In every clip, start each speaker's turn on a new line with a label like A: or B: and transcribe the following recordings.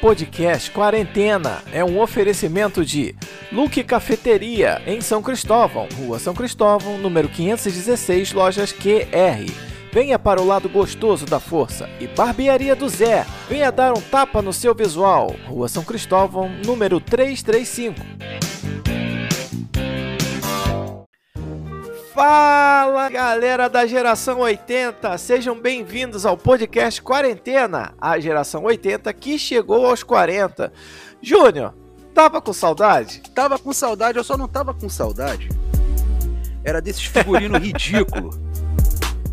A: podcast Quarentena é um oferecimento de Luke Cafeteria em São Cristóvão, Rua São Cristóvão, número 516, lojas QR. Venha para o lado gostoso da força e Barbearia do Zé. Venha dar um tapa no seu visual. Rua São Cristóvão, número 335. Fala galera da geração 80, sejam bem-vindos ao podcast Quarentena, a geração 80 que chegou aos 40. Júnior, tava com saudade?
B: Tava com saudade, eu só não tava com saudade. Era desses figurinos ridículos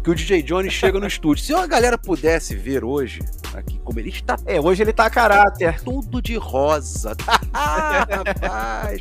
B: que o DJ Johnny chega no estúdio. Se a galera pudesse ver hoje, aqui, como ele está.
A: É, hoje ele tá a caráter.
B: Tudo de rosa. Rapaz.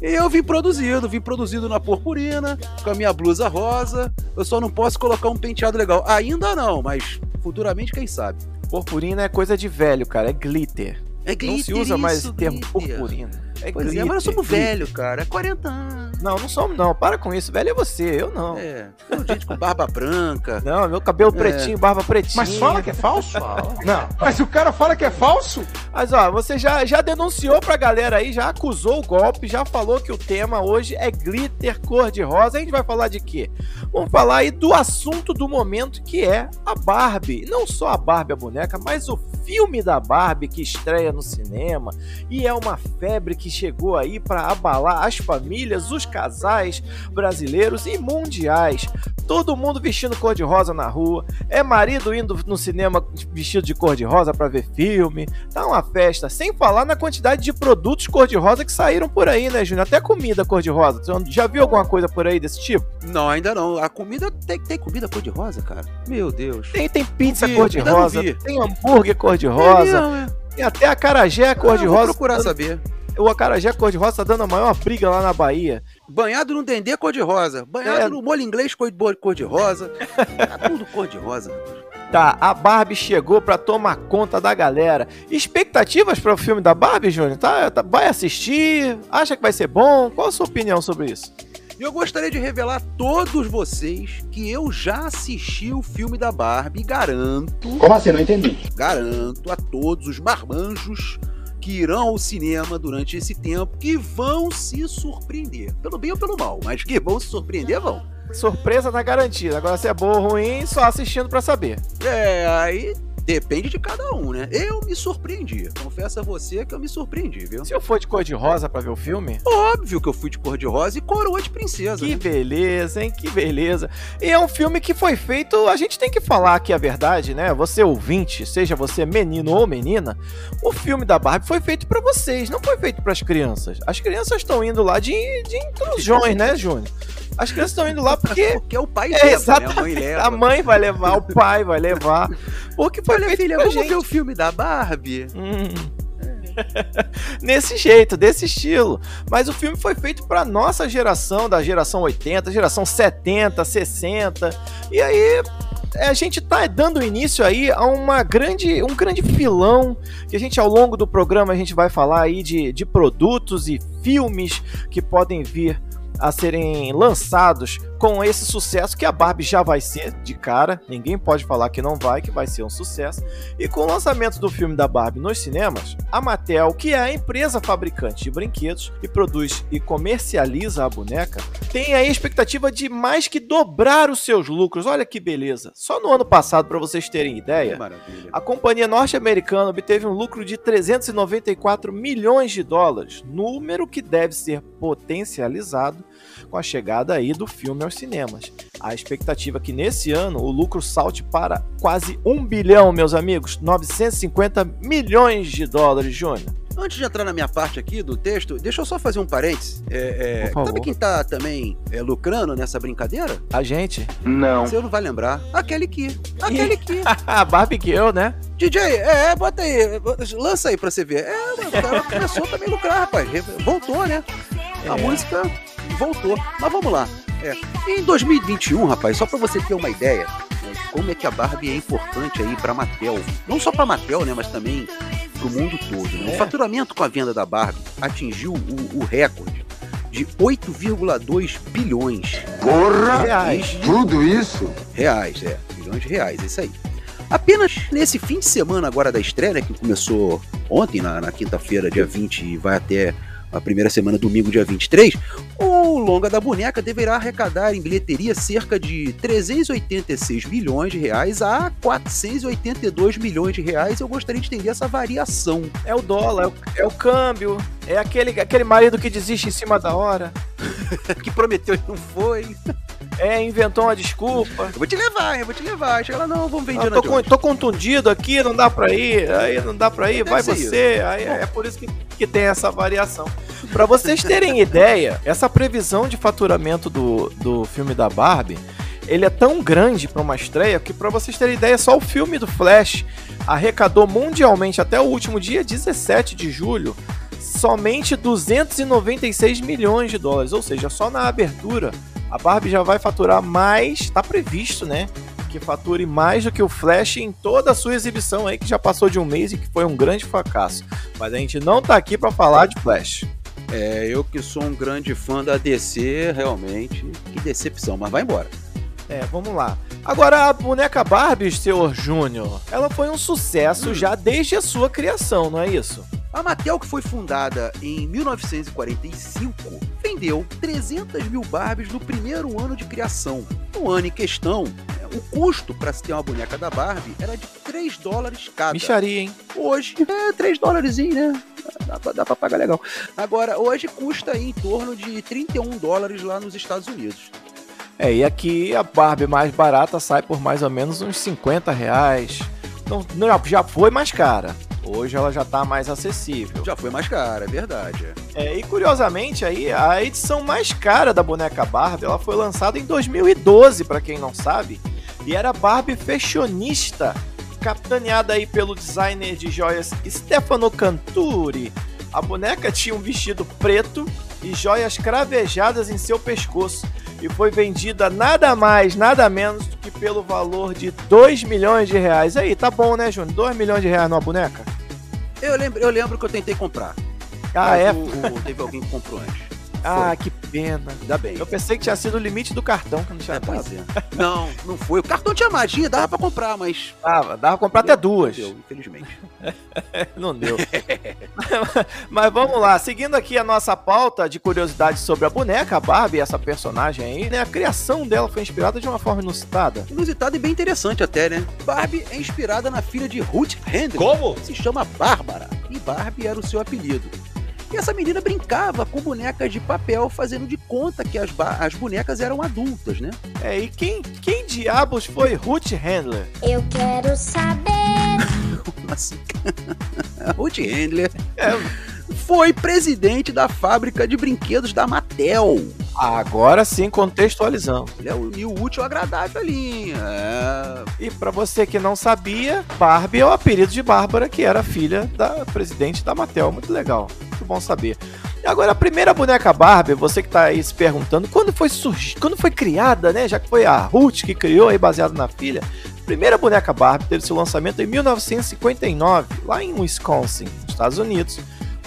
B: Eu vim produzido, vim produzido na purpurina, com a minha blusa rosa. Eu só não posso colocar um penteado legal. Ainda não, mas futuramente, quem sabe.
A: Purpurina é coisa de velho, cara, é glitter.
B: É glitter,
A: Não se usa mais
B: isso,
A: o termo purpurina. É
B: Pois
A: glitter,
B: é, mas nós somos
A: glitter.
B: velho, cara. É 40 anos.
A: Não, não somos não. Para com isso. Velho é você, eu não.
B: É. Tem gente com barba branca.
A: Não, meu cabelo
B: É.
A: pretinho, barba pretinha.
C: Mas fala que é falso? Não. Mas se o cara fala que é falso?
A: Mas ó, você já, já denunciou pra galera aí, já acusou o golpe, já falou que o tema hoje é glitter cor-de-rosa. A gente vai falar de quê? Vamos falar aí do assunto do momento que é a Barbie. Não só a Barbie a boneca, mas o filme da Barbie que estreia no cinema e é uma febre que chegou aí pra abalar as famílias, os casais brasileiros e mundiais. Todo mundo vestindo cor-de-rosa na rua, é marido indo no cinema vestido de cor-de-rosa pra ver filme, tá uma festa. Sem falar na quantidade de produtos cor-de-rosa que saíram por aí, né, Júnior? Até comida cor-de-rosa. Você Já viu alguma coisa por aí desse tipo?
B: Não, ainda não. A comida tem, tem comida cor-de-rosa, cara. Meu Deus.
A: Tem, tem pizza cor-de-rosa, tem hambúrguer
B: É
A: cor-de-rosa,
B: mesmo, é.
A: tem até acarajé
B: Ah, vou
A: cor-de-rosa.
B: procurar saber.
A: O acarajé cor-de-rosa tá dando a maior briga lá na Bahia.
B: Banhado no dendê cor-de-rosa. Banhado
A: É.
B: no molho inglês cor- cor-de-rosa. tá tudo cor-de-rosa.
A: Tá, a Barbie chegou pra tomar conta da galera. Expectativas para o filme da Barbie, Júnior? Tá, tá- vai assistir? Acha que vai ser bom? Qual a sua opinião sobre isso?
B: E eu gostaria de revelar a todos vocês que eu já assisti o filme da Barbie e garanto,
C: Como assim? Não entendi.
B: garanto a todos os marmanjos que irão ao cinema durante esse tempo que vão se surpreender. Pelo bem ou pelo mal, mas que vão se surpreender, vão.
A: Surpresa tá garantida. Agora se é boa ou ruim, só assistindo pra saber.
B: É, aí depende de cada um, né? Eu me surpreendi. Confesso a você que eu me surpreendi, viu?
A: Se eu for de cor de rosa pra ver o filme,
B: Óbvio que eu fui de cor-de-rosa e coroa de princesa.
A: que
B: né?
A: beleza, hein? Que beleza. E é um filme que foi feito, a gente tem que falar aqui a verdade, né? Você ouvinte, seja você menino ou menina, o filme da Barbie foi feito pra vocês, não foi feito pras crianças. As crianças estão indo lá de, de intrusões, né, Júnior? As crianças estão indo lá porque
B: Porque o pai
A: É,
B: leva, né? A mãe leva.
A: a mãe vai levar, o pai vai levar. Porque foi
B: Olha, filha, vamos
A: gente.
B: ver o filme da Barbie?
A: Hum. Nesse jeito, desse estilo. Mas o filme foi feito pra nossa geração, da geração 80, geração 70, 60. E aí a gente tá dando início aí a uma grande, um grande filão que a gente ao longo do programa a gente vai falar aí de, de produtos e filmes que podem vir a serem lançados com esse sucesso que a Barbie já vai ser de cara, ninguém pode falar que não vai, que vai ser um sucesso. E com o lançamento do filme da Barbie nos cinemas, a Mattel, que é a empresa fabricante de brinquedos que produz e comercializa a boneca, tem aí a expectativa de mais que dobrar os seus lucros. Olha que beleza. Só no ano passado, para vocês terem ideia, a companhia norte-americana obteve um lucro de 394 milhões de dólares, número que deve ser potencializado com a chegada aí do filme aos cinemas. A expectativa é que nesse ano o lucro salte para quase 1 bilhão, meus amigos, 950 milhões de dólares, Júnior.
B: Antes de entrar na minha parte aqui do texto, deixa eu só fazer um parênteses. É, é, sabe quem tá também é, lucrando nessa brincadeira?
A: A gente,
C: Não.
B: Você não vai lembrar. Aquele que. Aquele que.
A: a Barbie Girl, né?
B: DJ, é, bota aí. Lança aí pra você ver. É, o cara começou também a lucrar, rapaz. Voltou, né? A
A: É.
B: música voltou. Mas vamos lá. É. Em 2021, rapaz, só pra você ter uma ideia né, de como é que a Barbie é importante aí pra Mattel. Não só pra Mattel, né? Mas também pro mundo todo. Né?
A: É.
B: O faturamento com a venda da Barbie atingiu o, o recorde de 8,2 bilhões
C: Porra!
A: Reais.
C: Tudo isso?
B: reais, é. Bilhões de reais, é isso aí. Apenas nesse fim de semana agora da estreia, né, que começou ontem, na, na quinta-feira, dia 20, e vai até a primeira semana, domingo, dia 23, o longa da boneca deverá arrecadar em bilheteria cerca de 386 milhões de reais a 482 milhões de reais. Eu gostaria de entender essa variação.
A: É o dólar, é o, é o câmbio, é aquele, aquele marido que desiste em cima da hora.
B: que prometeu e não foi.
A: É, inventou uma desculpa.
B: Eu vou te levar, eu vou te levar. Chega lá, não, vamos vender
A: ah, tô, com, tô contundido aqui, não dá pra ir, aí não dá pra ir, vai você. Aí, é por isso que, que tem essa variação. Pra vocês terem ideia, essa previsão de faturamento do, do filme da Barbie, ele é tão grande para uma estreia que, para vocês terem ideia, só o filme do Flash arrecadou mundialmente até o último dia 17 de julho somente 296 milhões de dólares, ou seja, só na abertura a Barbie já vai faturar mais, está previsto, né? Que fature mais do que o Flash em toda a sua exibição aí, que já passou de um mês e que foi um grande fracasso. Mas a gente não tá aqui para falar de Flash.
B: É, eu que sou um grande fã da DC, realmente, que decepção, mas vai embora.
A: É, vamos lá. Agora, a boneca Barbie, senhor Júnior, ela foi um sucesso hum. já desde a sua criação, não é isso?
B: A Mattel, que foi fundada em 1945, vendeu 300 mil Barbies no primeiro ano de criação. No ano em questão, o custo para se ter uma boneca da Barbie era de 3 dólares cada.
A: Micharia, hein?
B: Hoje, é 3 dólares, né? Dá pra, dá pra pagar legal. Agora, hoje custa em torno de 31 dólares lá nos Estados Unidos.
A: É, e aqui a Barbie mais barata sai por mais ou menos uns 50 reais. Não, já foi mais cara. Hoje ela já está mais acessível.
B: Já foi mais cara, é verdade.
A: É, e curiosamente aí, a edição mais cara da boneca Barbie, ela foi lançada em 2012, para quem não sabe, e era Barbie fashionista, capitaneada aí pelo designer de joias Stefano Canturi. A boneca tinha um vestido preto e joias cravejadas em seu pescoço e foi vendida nada mais, nada menos do que pelo valor de 2 milhões de reais. Aí, tá bom, né, Júnior? 2 milhões de reais numa boneca?
B: Eu lembro, eu lembro que eu tentei comprar.
A: Ah, é?
B: O, o, teve alguém que comprou antes.
A: Ah, foi. que pena. Ainda bem. Eu pensei que tinha sido o limite do cartão que não tinha é,
B: dado. É. Não, não foi. O cartão tinha mais, tinha, dava pra comprar, mas.
A: Dava, dava pra comprar até duas.
B: Não deu, infelizmente.
A: não deu. mas vamos lá, seguindo aqui a nossa pauta de curiosidades sobre a boneca, a Barbie, essa personagem aí, né? A criação dela foi inspirada de uma forma inusitada.
B: Inusitada e bem interessante até, né? Barbie é inspirada na filha de Ruth Handler.
A: Como?
B: Se chama Bárbara. E Barbie era o seu apelido. E essa menina brincava com bonecas de papel, fazendo de conta que as, as bonecas eram adultas, né?
A: É, e quem, quem diabos foi Ruth Handler?
D: Eu quero saber.
B: assim? Ruth Handler é, foi presidente da fábrica de brinquedos da Mattel.
A: Agora sim, contextualizando.
B: Ele é o útil agradável ali. É...
A: E para você que não sabia, Barbie é o apelido de Bárbara, que era filha da presidente da Mattel. Muito legal bom saber. Agora, a primeira boneca Barbie, você que tá aí se perguntando, quando foi surgir, quando foi criada, né? Já que foi a Ruth que criou aí, baseado na filha. Primeira boneca Barbie teve seu lançamento em 1959, lá em Wisconsin, Estados Unidos.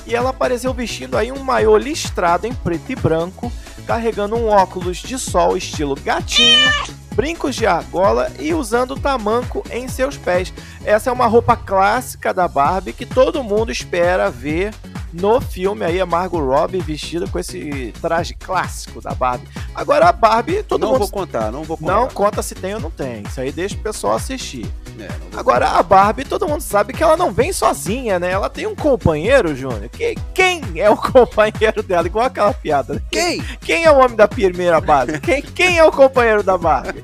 A: E ela apareceu vestindo aí um maiô listrado em preto e branco, carregando um óculos de sol estilo gatinho, brincos de argola e usando tamanco em seus pés. Essa é uma roupa clássica da Barbie que todo mundo espera ver no filme aí a Margot Robbie vestida com esse traje clássico da Barbie. Agora a Barbie, todo
B: não
A: mundo...
B: Não vou contar, não vou contar.
A: Não conta se tem ou não tem. Isso aí deixa o pessoal assistir. Agora a Barbie, todo mundo sabe que ela não vem sozinha, né? Ela tem um companheiro, Júnior. Que, quem é o companheiro dela? Igual aquela piada. Né?
B: Quem?
A: Quem é o homem da primeira Barbie? Quem, quem é o companheiro da Barbie?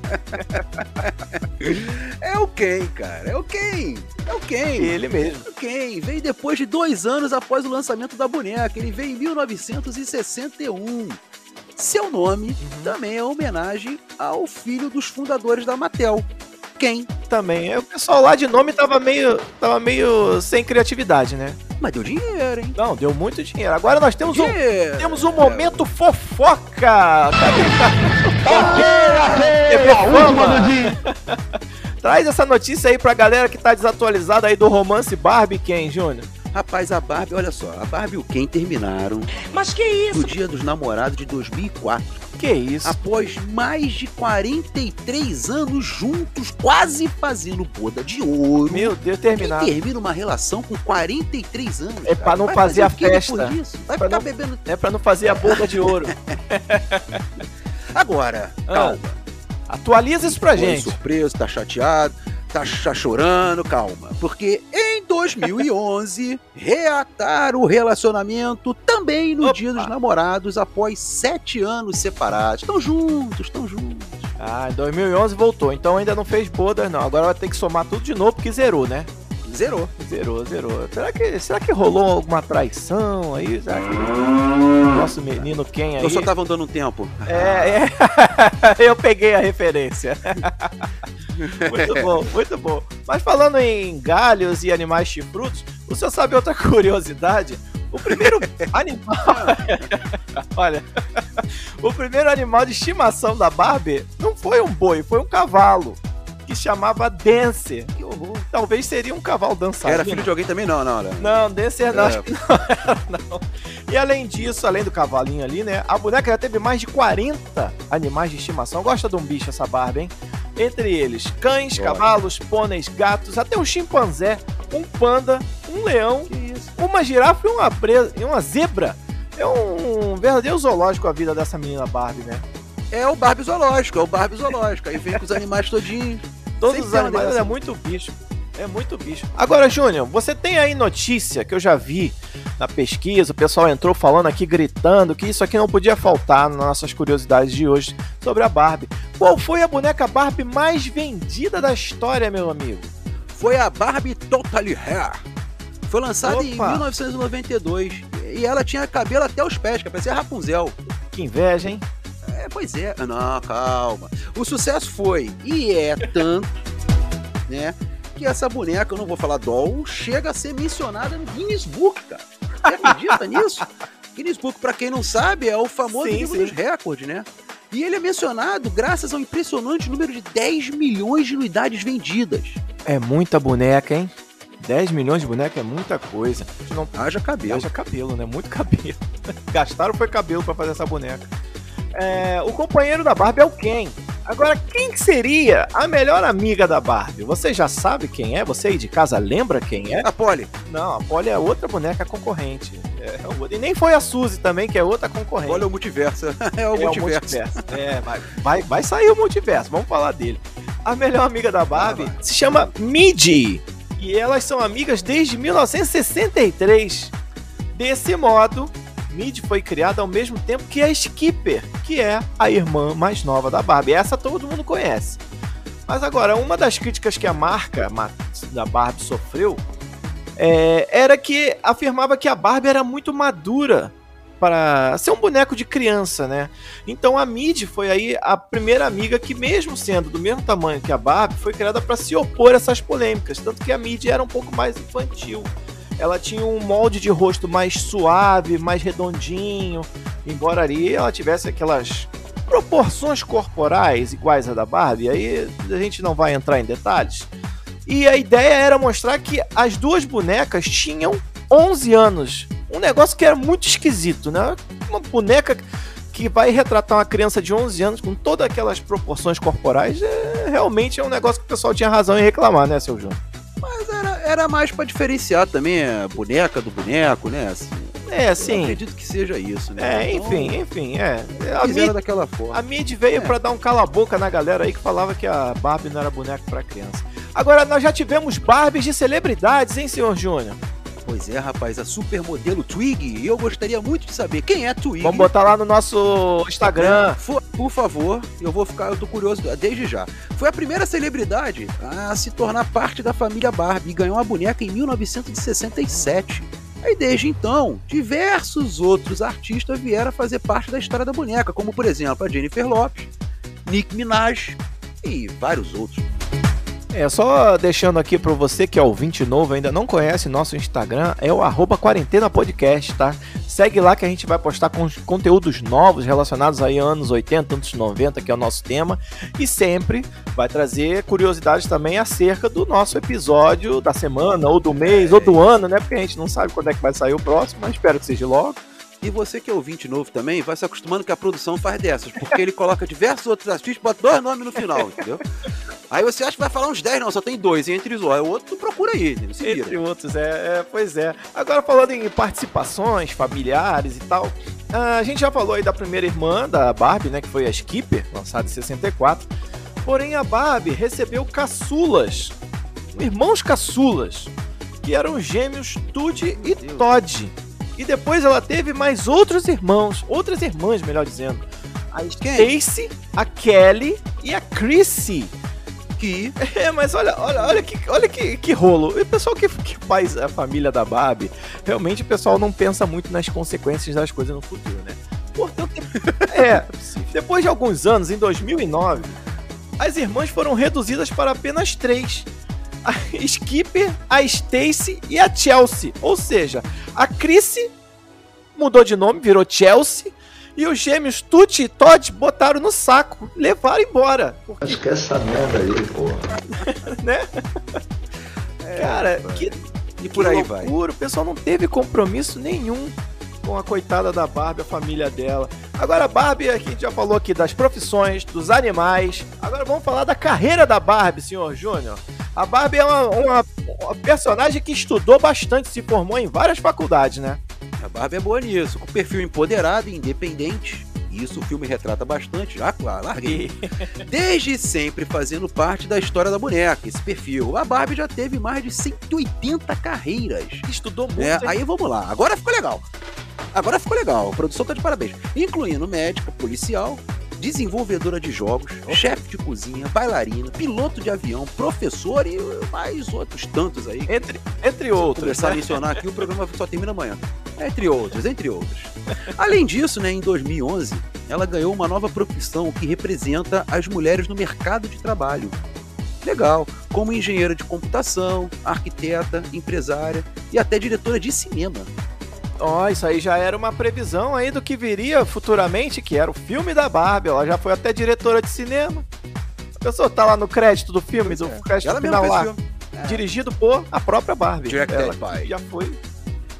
B: é o quem, cara? É o quem? É o quem?
A: Ele mesmo.
B: É o quem? Veio depois de dois anos após o lançamento da boneca. Ele veio em 1961. Seu nome uhum. também é homenagem ao filho dos fundadores da Mattel, quem?
A: Também. O pessoal lá de nome tava meio, tava meio sem criatividade, né?
B: Mas deu dinheiro, hein?
A: Não, deu muito dinheiro. Agora nós temos um, temos um momento fofoca.
C: Cadê a última do dia?
A: Traz essa notícia aí pra galera que tá desatualizada aí do romance Barbie Ken, Júnior.
B: Rapaz, a Barbie, olha só, a Barbie e o Ken terminaram.
D: Mas que isso?
B: No dia dos namorados de 2004.
A: Que Que isso?
B: Após mais de 43 anos juntos, quase fazendo boda de ouro.
A: Meu Deus,
B: Quem
A: terminado.
B: termina uma relação com 43 anos?
A: É pra
B: cara?
A: não
B: Vai
A: fazer a festa.
B: Vai
A: Pra
B: ficar
A: não-
B: bebendo.
A: É pra não fazer a boca de ouro.
B: Agora,
A: Ah,
B: calma.
A: Atualiza isso pra
B: Foi
A: gente.
B: surpreso, tá chateado, tá, tá chorando, calma. Porque 2011, reataram o relacionamento também no
A: Opa.
B: Dia dos Namorados, após sete anos separados. Estão juntos, estão juntos.
A: Ah, em 2011 voltou. Então ainda não fez bodas, não. Agora vai ter que somar tudo de novo porque zerou, né?
B: Zerou.
A: Zerou, zerou. Será que, será que rolou alguma traição aí? Será que nosso menino quem aí?
B: Eu só tava andando um tempo.
A: É, é. eu peguei a referência. muito bom, muito bom. Mas falando em galhos e animais chifrudos, o senhor sabe outra curiosidade? O primeiro animal. Olha. o primeiro animal de estimação da Barbie não foi um boi, foi um cavalo. Que chamava Dancer.
B: Que horror.
A: Talvez seria um cavalo dançarino.
B: Era filho de alguém também? Não, não, não.
A: Não, Dancer não,
B: É.
A: acho que não era, não. E além disso, além do cavalinho ali, né? A boneca já teve mais de 40 animais de estimação. Gosta de um bicho essa Barbie, hein? Entre eles, cães,
B: Gosto.
A: cavalos, pôneis, gatos, até um chimpanzé, um panda, um leão,
B: Que isso?
A: uma girafa e uma, presa, e uma zebra. É um verdadeiro zoológico a vida dessa menina Barbie, né?
B: É o Barbie zoológico, é o Barbie zoológico. Aí vem com os animais todinhos.
A: Todos
B: Sempre
A: os animais
B: dessa.
A: é muito bicho. É muito bicho. Agora, Júnior, você tem aí notícia que eu já vi na pesquisa, o pessoal entrou falando aqui, gritando, que isso aqui não podia faltar nas nossas curiosidades de hoje sobre a Barbie. Qual foi a boneca Barbie mais vendida da história, meu amigo?
B: Foi a Barbie Totally Hair. Foi lançada em
A: Opa.
B: 1992. E ela tinha cabelo até os pés, que parecia Rapunzel.
A: Que inveja, hein?
B: É, pois é. Não, calma. O sucesso foi, e é tanto, né? Que essa boneca, eu não vou falar doll, chega a ser mencionada no Guinness Book, cara. Você acredita nisso? Guinness Book, pra quem não sabe, é o famoso
A: Sim,
B: livro
A: sim.
B: dos recordes, né? E ele é mencionado graças ao impressionante número de 10 milhões de unidades vendidas.
A: É muita boneca, hein? 10 milhões de boneca é muita coisa. Não
B: Haja cabelo.
A: Haja cabelo, né? Muito cabelo. Gastaram foi cabelo pra fazer essa boneca. É, o companheiro da Barbie é o Ken. Agora, quem que seria a melhor amiga da Barbie? Você já sabe quem é? Você aí de casa lembra quem é?
B: A Polly.
A: Não, a Polly é outra boneca concorrente. É, outra. e nem foi a Suzy também, que é outra concorrente.
B: Olha o multiverso. é o
A: É
B: multiverso.
A: É, vai, vai, vai sair o multiverso, vamos falar dele. A melhor amiga da Barbie se chama Midi. E elas são amigas desde 1963. Desse modo, Midi foi criada ao mesmo tempo que a Skipper, que é a irmã mais nova da Barbie. Essa todo mundo conhece. Mas agora, uma das críticas que a marca ma- da Barbie sofreu é, era que afirmava que a Barbie era muito madura para ser um boneco de criança, né? Então a Mid foi aí a primeira amiga que, mesmo sendo do mesmo tamanho que a Barbie, foi criada para se opor a essas polêmicas. Tanto que a Mid era um pouco mais infantil. Ela tinha um molde de rosto mais suave, mais redondinho, embora ali ela tivesse aquelas proporções corporais iguais à da Barbie. Aí a gente não vai entrar em detalhes. E a ideia era mostrar que as duas bonecas tinham 11 anos. Um negócio que era muito esquisito, né? Uma boneca que vai retratar uma criança de 11 anos com todas aquelas proporções corporais, é, realmente é um negócio que o pessoal tinha razão em reclamar, né, seu Júnior?
B: Mas era, mais pra diferenciar também a boneca do boneco, né? Assim,
A: É, sim.
B: acredito que seja isso, né?
A: É,
B: Então,
A: enfim, enfim, é. A Mid,
B: daquela forma.
A: a Mid veio
B: É.
A: pra dar um cala-boca na galera aí que falava que a Barbie não era boneco pra criança. Agora, nós já tivemos Barbies de celebridades, hein, senhor Júnior?
B: Pois é, rapaz, a supermodelo Twig, e eu gostaria muito de saber quem é Twig.
A: Vamos botar lá no nosso Instagram.
B: Fo- Por favor, eu vou ficar, eu tô curioso desde já. Foi a primeira celebridade a se tornar parte da família Barbie e ganhou uma boneca em 1967. Aí desde então, diversos outros artistas vieram a fazer parte da história da boneca, como por exemplo a Jennifer Lopes, Nick Minaj e vários outros.
A: É, só deixando aqui pra você que é ouvinte novo, ainda não conhece nosso Instagram, é o arroba quarentena podcast, tá? Segue lá que a gente vai postar conteúdos novos relacionados aí anos 80, anos 90, que é o nosso tema, e sempre vai trazer curiosidades também acerca do nosso episódio da semana, ou do mês, ou do ano, né? Porque a gente não sabe quando é que vai sair o próximo, mas espero que seja logo.
B: E você que é ouvinte novo também, vai se acostumando que a produção faz dessas, porque ele coloca diversos outros artistas, bota dois nomes no final, entendeu? Aí você acha que vai falar uns 10, não, só tem dois, e entre os o outro tu procura aí, se vira.
A: Entre outros, é, é, pois é. Agora falando em participações familiares e tal, a gente já falou aí da primeira irmã da Barbie, né, que foi a Skipper, lançada em 64. Porém, a Barbie recebeu caçulas, irmãos caçulas, que eram gêmeos Tudy e Todd. E depois ela teve mais outros irmãos, outras irmãs, melhor dizendo. A Stacy, a Kelly e a Chrissy. Que. É, mas olha, olha, olha que, olha que, que rolo. E o pessoal que, que faz a família da Barbie, realmente o pessoal não pensa muito nas consequências das coisas no futuro, né? Portanto, é. Depois de alguns anos, em 2009, as irmãs foram reduzidas para apenas três a Skipper, a Stacy e a Chelsea. Ou seja, a Chrissy mudou de nome, virou Chelsea. E os gêmeos Tuti e Todd botaram no saco, levaram embora.
D: Acho que essa merda aí, porra.
A: né? É, Cara, que,
B: e por
A: que
B: aí
A: loucura.
B: vai.
A: O pessoal não teve compromisso nenhum com a coitada da Barbie, a família dela. Agora, a Barbie, aqui a gente já falou aqui das profissões, dos animais. Agora vamos falar da carreira da Barbie, senhor Júnior. A Barbie é uma, uma, uma personagem que estudou bastante, se formou em várias faculdades, né?
B: A Barbie é boa nisso, com perfil empoderado e independente. Isso o filme retrata bastante, já claro, larguei. Desde sempre fazendo parte da história da boneca, esse perfil. A Barbie já teve mais de 180 carreiras.
A: Estudou muito.
B: É, aí vamos lá, agora ficou legal. Agora ficou legal, a produção tá de parabéns. Incluindo médica, policial, desenvolvedora de jogos, chefe de cozinha, bailarina, piloto de avião, professor e mais outros tantos aí.
A: Entre, entre outros.
B: começar a
A: né?
B: mencionar aqui, o programa só termina amanhã. Entre outros, entre outros. Além disso, né, em 2011, ela ganhou uma nova profissão que representa as mulheres no mercado de trabalho. Legal, como engenheira de computação, arquiteta, empresária e até diretora de cinema.
A: Ó, isso aí já era uma previsão aí do que viria futuramente, que era o filme da Barbie. Ela já foi até diretora de cinema. A pessoa tá lá no crédito do filme, do crédito
B: Ela
A: final lá.
B: filme.
A: Dirigido por a própria Barbie.
B: Directed
A: Ela
B: by.
A: Já foi.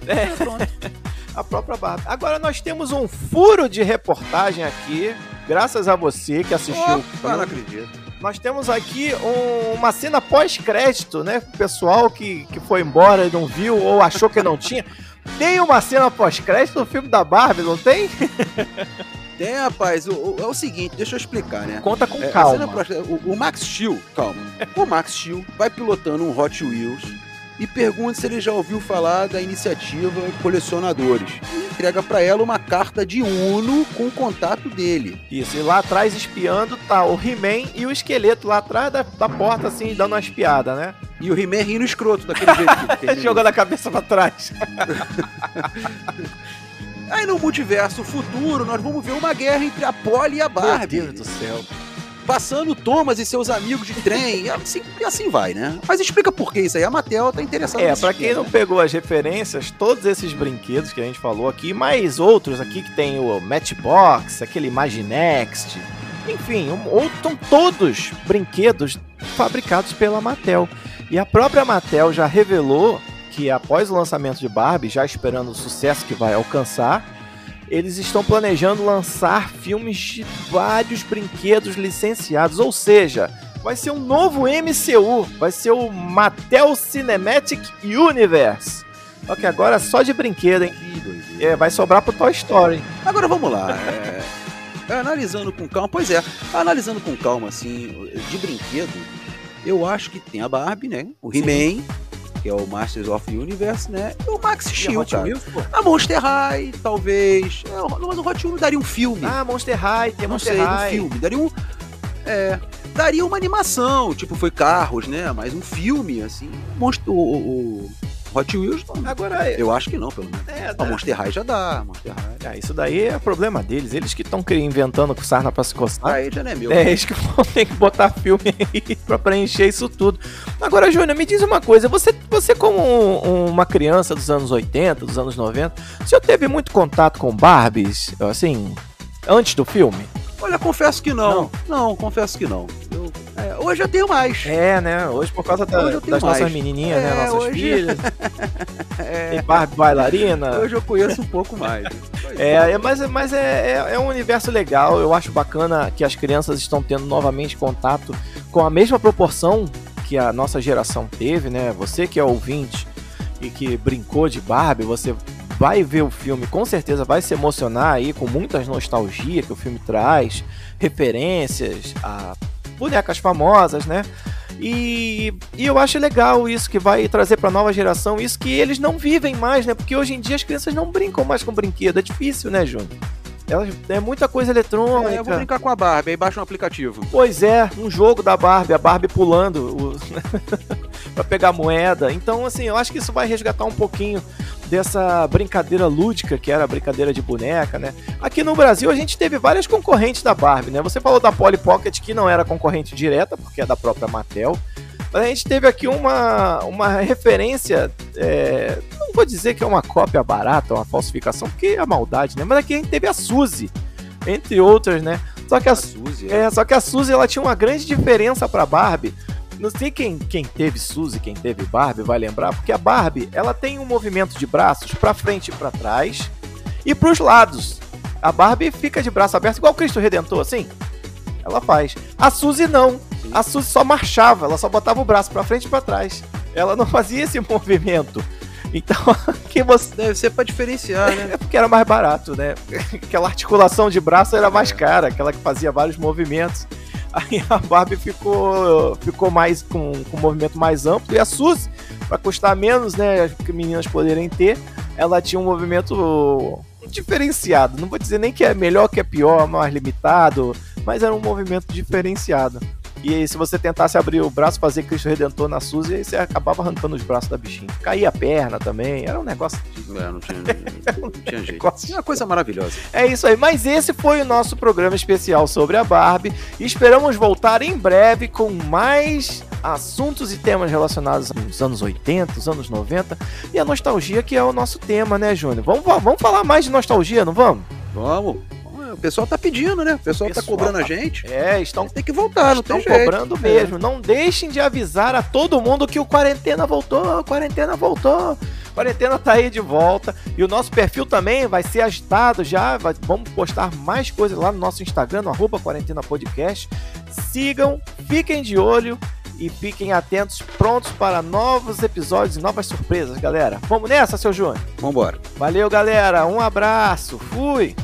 A: É, a própria Barbie. Agora nós temos um furo de reportagem aqui, graças a você que assistiu. o
B: Opa, não acredito.
A: Nós temos aqui um- uma cena pós-crédito, né? O pessoal que, que foi embora e não viu ou achou que não tinha. Tem uma cena pós-crédito no filme da Barbie, não tem?
B: Tem, rapaz, o, o- é o seguinte, deixa eu explicar, né?
A: Conta com
B: É,
A: calma.
B: cena o, o Max Steel, calma. O Max Steel vai pilotando um Hot Wheels e pergunta se ele já ouviu falar da iniciativa Colecionadores. E entrega pra ela uma carta de Uno com o contato dele.
A: Isso, e lá atrás espiando tá o He-Man e o esqueleto lá atrás da, da porta, assim, dando uma espiada, né?
B: E o He-Man rindo escroto daquele jeito que ele terminou.
A: Jogando a cabeça pra trás.
B: Aí no multiverso futuro, nós vamos ver uma guerra entre a Polly e a Barbie.
A: Meu Deus do céu.
B: Passando Thomas e seus amigos de trem. E assim, e assim vai, né? Mas explica por que isso aí. A Mattel tá interessada
A: É, pra quem não pegou as referências, todos esses brinquedos que a gente falou aqui, mais outros aqui que tem o Matchbox, aquele Imaginext, enfim, um, ou- são todos brinquedos fabricados pela Mattel. E a própria Mattel já revelou que após o lançamento de Barbie, já esperando o sucesso que vai alcançar, eles estão planejando lançar filmes de vários brinquedos licenciados, ou seja, vai ser um novo MCU, vai ser o Mattel Cinematic Universe. Só que agora é só de brinquedo, hein? É, vai sobrar pro Toy Story.
B: Agora vamos lá. é, analisando com calma, pois é, analisando com calma, assim, de brinquedo, eu acho que tem a Barbie, né? O He-Man, que é o Masters of the Universe, né? E o Max
A: a
B: Steel, cara.
A: Wheels?
B: A Monster High, talvez. É, mas o Hot Wheels daria um filme.
A: Ah, Monster High, tem Monster
B: sei, um
A: High.
B: filme. Daria um. É, daria uma animação, tipo, foi carros, né? Mas um filme, assim. Monster, o, o- o Hot Wheels, não.
A: Agora,
B: eu acho que não, pelo menos.
A: é,
B: A
A: tá.
B: Monster High já dá, Monster High.
A: Ah, isso daí é problema deles. Eles que estão inventando sarna pra se coçar.
B: Aí já não é meu.
A: É, eles que vão ter que botar filme aí pra preencher isso tudo. Agora, Júnior, me diz uma coisa. Você, você como um- uma criança dos anos 80, dos anos 90, o senhor teve muito contato com Barbies, assim, antes do filme?
B: Olha, confesso que não. Não, confesso que não. Hoje eu tenho mais.
A: É, né? Hoje por causa da-
B: Hoje
A: das
B: mais.
A: nossas menininhas, né?
B: É,
A: Nossas
B: hoje-
A: filhas.
B: É,
A: Tem Barbie bailarina.
B: hoje eu conheço um pouco mais.
A: É, é, mas, mas é, é, é um universo legal. Eu acho bacana que as crianças estão tendo novamente contato com a mesma proporção que a nossa geração teve, né? Você que é ouvinte e que brincou de Barbie, você vai ver o filme, com certeza vai se emocionar aí com muitas nostalgia que o filme traz, referências a bonecas famosas, né? E, e eu acho legal isso que vai trazer para nova geração, isso que eles não vivem mais, né? Porque hoje em dia as crianças não brincam mais com brinquedo, é difícil, né, Júnior? Elas, é muita coisa eletrônica.
B: É, eu vou brincar com a Barbie, aí baixa um aplicativo.
A: Pois é, um jogo da Barbie, a Barbie pulando o... para pegar moeda. Então, assim, eu acho que isso vai resgatar um pouquinho dessa brincadeira lúdica que era a brincadeira de boneca, né? Aqui no Brasil a gente teve várias concorrentes da Barbie, né? Você falou da Polly Pocket que não era concorrente direta, porque é da própria Mattel. Mas a gente teve aqui uma, uma referência, é, não vou dizer que é uma cópia barata, uma falsificação, porque é a maldade, né? Mas aqui a gente teve a Suzy, entre outras, né? Só que a, a Suzy, é. é, só que a Suzy ela tinha uma grande diferença para Barbie. Não sei quem, quem teve Suzy, quem teve Barbie vai lembrar, porque a Barbie ela tem um movimento de braços para frente e para trás e para os lados. A Barbie fica de braço aberto igual o Cristo Redentor, assim. Ela faz. A Suzy não. A Suzy só marchava, ela só botava o braço para frente e para trás. Ela não fazia esse movimento. Então, que você
B: deve ser para diferenciar, né?
A: É porque era mais barato, né? Aquela articulação de braço era mais cara, aquela que fazia vários movimentos. Aí a Barbie ficou, ficou mais com, com um movimento mais amplo e a Suzy, para custar menos, né, que meninas poderem ter, ela tinha um movimento diferenciado. Não vou dizer nem que é melhor que é pior, mais limitado, mas era um movimento diferenciado. E aí, se você tentasse abrir o braço, fazer Cristo Redentor na Suzy, aí você acabava arrancando os braços da bichinha. Caía a perna também, era um negócio.
B: De... É, não tinha, não tinha jeito. É uma coisa maravilhosa.
A: É isso aí. Mas esse foi o nosso programa especial sobre a Barbie. Esperamos voltar em breve com mais assuntos e temas relacionados aos anos 80, os anos 90 e a nostalgia, que é o nosso tema, né, Júnior? Vamos, vamos falar mais de nostalgia, não vamos?
B: Vamos o pessoal tá pedindo, né? O pessoal, o pessoal tá cobrando tá... a gente.
A: É, estão.
B: Tem que voltar, não
A: estão
B: tem
A: jeito. cobrando mesmo. É. Não deixem de avisar a todo mundo que o quarentena voltou, quarentena voltou. Quarentena tá aí de volta. E o nosso perfil também vai ser agitado já. Vai, vamos postar mais coisas lá no nosso Instagram, no arroba Quarentena Podcast. Sigam, fiquem de olho e fiquem atentos, prontos para novos episódios e novas surpresas, galera. Vamos nessa, seu Júnior?
B: Vambora.
A: Valeu, galera. Um abraço. Fui.